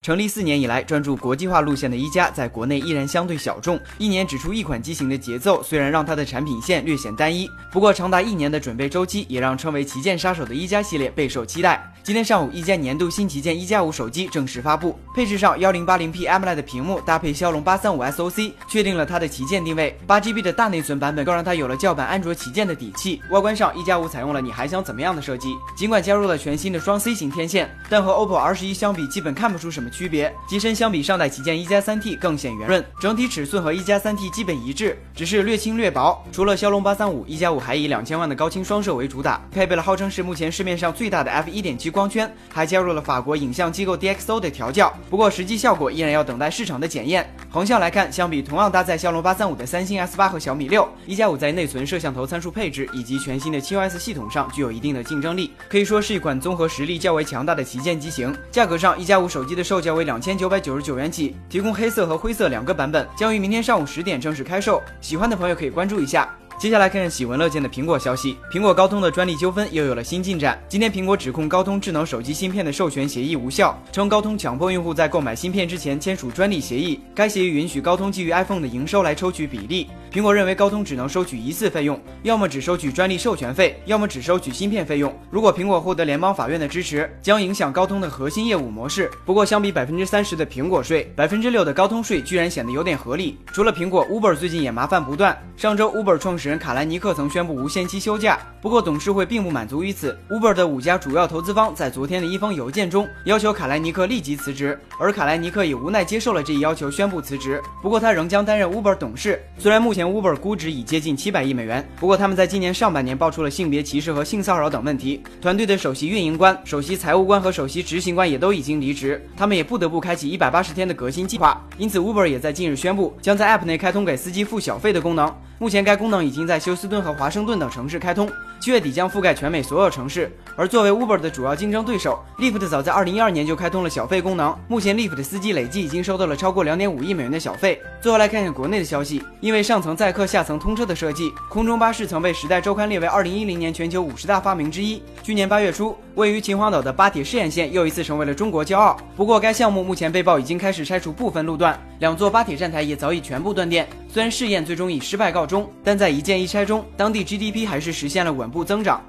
成立四年以来，专注国际化路线的一加，在国内依然相对小众。一年只出一款机型的节奏，虽然让它的产品线略显单一，不过长达一年的准备周期，也让称为旗舰杀手的一加系列备受期待。今天上午，一加年度新旗舰一加五手机正式发布。配置上，幺零八零 P AMOLED 屏幕搭配骁龙八三五 SoC，确定了它的旗舰定位。八 GB 的大内存版本更让它有了叫板安卓旗舰的底气。外观上，一加五采用了你还想怎么样的设计，尽管加入了全新的双 C 型天线，但和 OPPO R 十一相比，基本看不出什么。区别机身相比上代旗舰一加三 T 更显圆润，整体尺寸和一加三 T 基本一致，只是略轻略薄。除了骁龙八三五，一加五还以两千万的高清双摄为主打，配备了号称是目前市面上最大的 f 一点七光圈，还加入了法国影像机构 DxO 的调教。不过实际效果依然要等待市场的检验。横向来看，相比同样搭载骁龙八三五的三星 S 八和小米六，一加五在内存、摄像头参数配置以及全新的七 OS 系统上具有一定的竞争力，可以说是一款综合实力较为强大的旗舰机型。价格上，一加五手机的售售价为两千九百九十九元起，提供黑色和灰色两个版本，将于明天上午十点正式开售。喜欢的朋友可以关注一下。接下来看看喜闻乐见的苹果消息，苹果高通的专利纠纷又有了新进展。今天，苹果指控高通智能手机芯片的授权协议无效，称高通强迫用户在购买芯片之前签署专利协议。该协议允许高通基于 iPhone 的营收来抽取比例。苹果认为高通只能收取一次费用，要么只收取专利授权费，要么只收取芯片费用。如果苹果获得联邦法院的支持，将影响高通的核心业务模式。不过，相比百分之三十的苹果税，百分之六的高通税居然显得有点合理。除了苹果，Uber 最近也麻烦不断。上周，Uber 创始人卡兰尼克曾。宣布无限期休假，不过董事会并不满足于此。Uber 的五家主要投资方在昨天的一封邮件中要求卡莱尼克立即辞职，而卡莱尼克也无奈接受了这一要求，宣布辞职。不过他仍将担任 Uber 董事。虽然目前前 Uber 估值已接近七百亿美元，不过他们在今年上半年爆出了性别歧视和性骚扰等问题。团队的首席运营官、首席财务官和首席执行官也都已经离职，他们也不得不开启一百八十天的革新计划。因此，Uber 也在近日宣布将在 App 内开通给司机付小费的功能。目前该功能已经在休斯顿和华盛顿等城市开通，七月底将覆盖全美所有城市。而作为 Uber 的主要竞争对手，Lyft 早在二零一二年就开通了小费功能。目前 Lyft 的司机累计已经收到了超过两点五亿美元的小费。最后来看看国内的消息，因为上层载客、下层通车的设计，空中巴士曾被《时代周刊》列为二零一零年全球五十大发明之一。去年八月初，位于秦皇岛的巴铁试验线又一次成为了中国骄傲。不过该项目目前被曝已经开始拆除部分路段，两座巴铁站台也早已全部断电。虽然试验最终以失败告终，但在一建一拆中，当地 GDP 还是实现了稳步增长。